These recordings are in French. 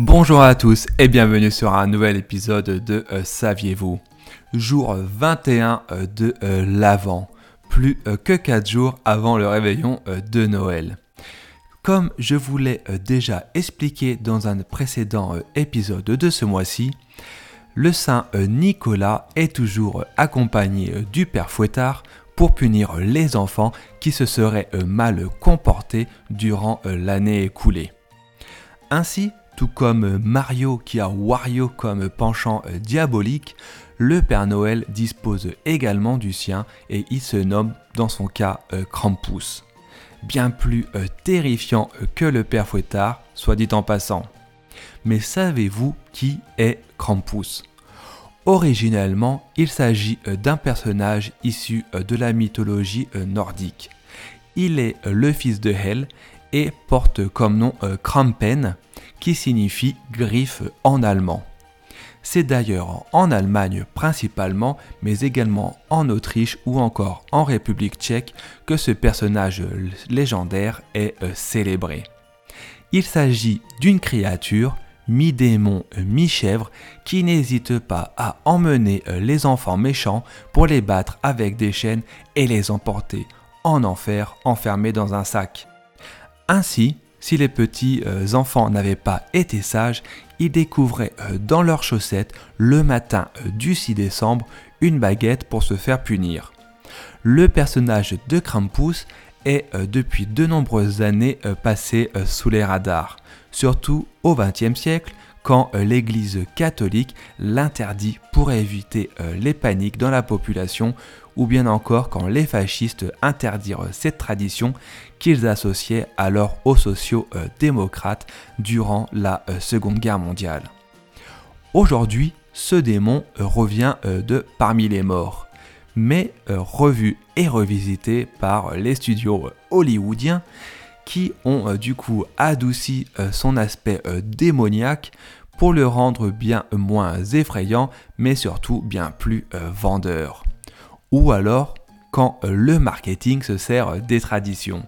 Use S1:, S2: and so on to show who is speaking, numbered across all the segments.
S1: Bonjour à tous et bienvenue sur un nouvel épisode de euh, Saviez-vous? Jour 21 euh, de euh, l'Avent, plus que 4 jours avant le réveillon de Noël. Comme je vous l'ai déjà expliqué dans un précédent épisode de ce mois-ci, le Saint Nicolas est toujours accompagné du Père Fouettard pour punir les enfants qui se seraient mal comportés durant l'année écoulée. Ainsi, tout comme Mario qui a Wario comme penchant euh, diabolique, le Père Noël dispose également du sien et il se nomme dans son cas euh, Krampus. Bien plus euh, terrifiant que le Père Fouettard, soit dit en passant. Mais savez-vous qui est Krampus? Originellement, il s'agit d'un personnage issu de la mythologie nordique. Il est le fils de Hel et porte comme nom Krampen, qui signifie griffe en allemand. C'est d'ailleurs en Allemagne principalement, mais également en Autriche ou encore en République tchèque que ce personnage légendaire est euh, célébré. Il s'agit d'une créature mi-démon, mi-chèvre, qui n'hésite pas à emmener euh, les enfants méchants pour les battre avec des chaînes et les emporter en enfer enfermés dans un sac. Ainsi, si les petits euh, enfants n'avaient pas été sages, ils découvraient euh, dans leurs chaussettes le matin euh, du 6 décembre une baguette pour se faire punir. Le personnage de Krampus est depuis de nombreuses années passé sous les radars, surtout au XXe siècle quand l'Église catholique l'interdit pour éviter les paniques dans la population ou bien encore quand les fascistes interdirent cette tradition qu'ils associaient alors aux sociaux-démocrates durant la euh, Seconde Guerre mondiale. Aujourd'hui, ce démon euh, revient euh, de parmi les morts, mais revu et revisité par les studios hollywoodiens qui ont du coup adouci son aspect démoniaque pour le rendre bien moins effrayant, mais surtout bien plus vendeur ou alors quand euh, le marketing se sert des traditions.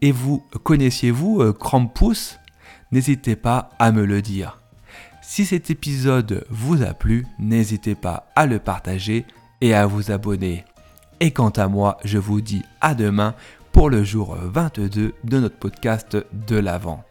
S1: Et vous connaissiez-vous euh, Krampus? N'hésitez pas à me le dire. Si cet épisode vous a plu, n'hésitez pas à le partager et à vous abonner. Et quant à moi, je vous dis à demain pour le jour 22 de notre podcast de l'Avent.